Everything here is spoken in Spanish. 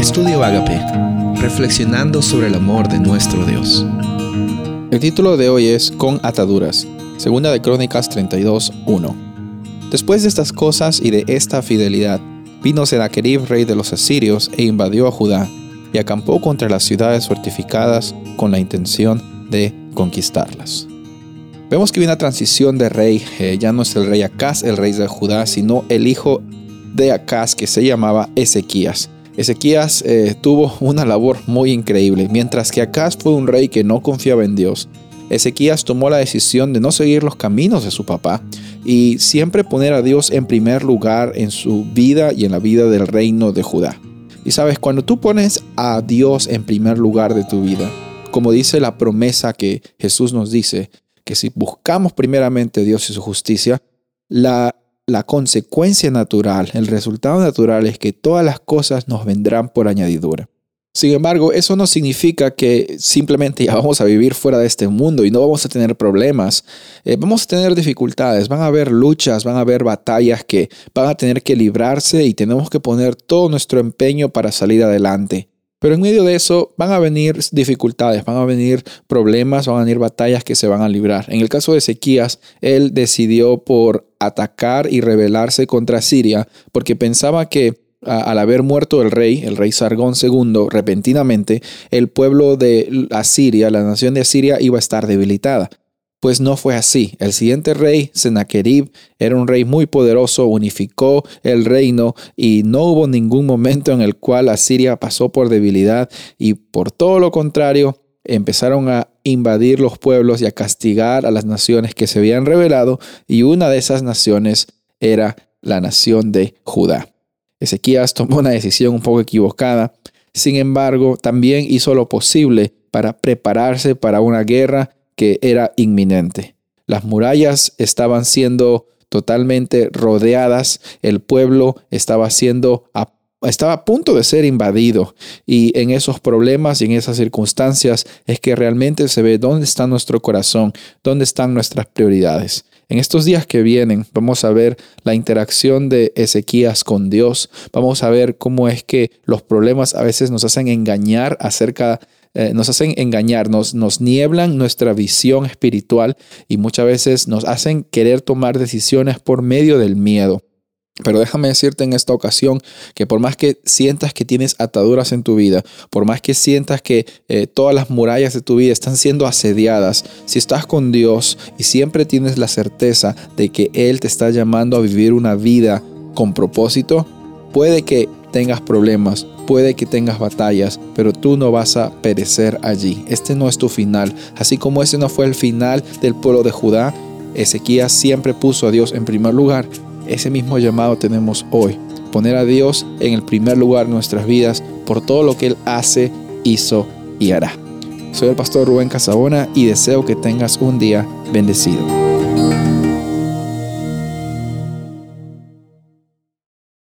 Estudio Agape, reflexionando sobre el amor de nuestro Dios. El título de hoy es Con ataduras, segunda de Crónicas 32, 1. Después de estas cosas y de esta fidelidad, vino Sennacherib, rey de los asirios, e invadió a Judá, y acampó contra las ciudades fortificadas con la intención de conquistarlas. Vemos que viene una transición de rey, eh, ya no es el rey Acaz, el rey de Judá, sino el hijo de Acaz que se llamaba Ezequías. Ezequías eh, tuvo una labor muy increíble. Mientras que Acaz fue un rey que no confiaba en Dios, Ezequías tomó la decisión de no seguir los caminos de su papá y siempre poner a Dios en primer lugar en su vida y en la vida del reino de Judá. Y sabes, cuando tú pones a Dios en primer lugar de tu vida, como dice la promesa que Jesús nos dice, que si buscamos primeramente Dios y su justicia, la la consecuencia natural, el resultado natural es que todas las cosas nos vendrán por añadidura. Sin embargo, eso no significa que simplemente ya vamos a vivir fuera de este mundo y no vamos a tener problemas. Eh, vamos a tener dificultades, van a haber luchas, van a haber batallas que van a tener que librarse y tenemos que poner todo nuestro empeño para salir adelante. Pero en medio de eso van a venir dificultades, van a venir problemas, van a venir batallas que se van a librar. En el caso de Ezequías, él decidió por atacar y rebelarse contra Siria porque pensaba que al haber muerto el rey, el rey Sargón II, repentinamente, el pueblo de Asiria, la nación de Asiria, iba a estar debilitada. Pues no fue así. El siguiente rey, Sennacherib, era un rey muy poderoso, unificó el reino y no hubo ningún momento en el cual Asiria pasó por debilidad y por todo lo contrario, empezaron a invadir los pueblos y a castigar a las naciones que se habían rebelado y una de esas naciones era la nación de Judá. Ezequías tomó una decisión un poco equivocada, sin embargo, también hizo lo posible para prepararse para una guerra que era inminente. Las murallas estaban siendo totalmente rodeadas, el pueblo estaba siendo estaba a punto de ser invadido y en esos problemas y en esas circunstancias es que realmente se ve dónde está nuestro corazón, dónde están nuestras prioridades. En estos días que vienen vamos a ver la interacción de Ezequías con Dios, vamos a ver cómo es que los problemas a veces nos hacen engañar acerca eh, nos hacen engañarnos, nos nieblan nuestra visión espiritual y muchas veces nos hacen querer tomar decisiones por medio del miedo. Pero déjame decirte en esta ocasión que por más que sientas que tienes ataduras en tu vida, por más que sientas que eh, todas las murallas de tu vida están siendo asediadas, si estás con Dios y siempre tienes la certeza de que Él te está llamando a vivir una vida con propósito, puede que tengas problemas, puede que tengas batallas, pero tú no vas a perecer allí. Este no es tu final. Así como ese no fue el final del pueblo de Judá, Ezequías siempre puso a Dios en primer lugar. Ese mismo llamado tenemos hoy. Poner a Dios en el primer lugar nuestras vidas por todo lo que Él hace, hizo y hará. Soy el pastor Rubén Casabona y deseo que tengas un día bendecido.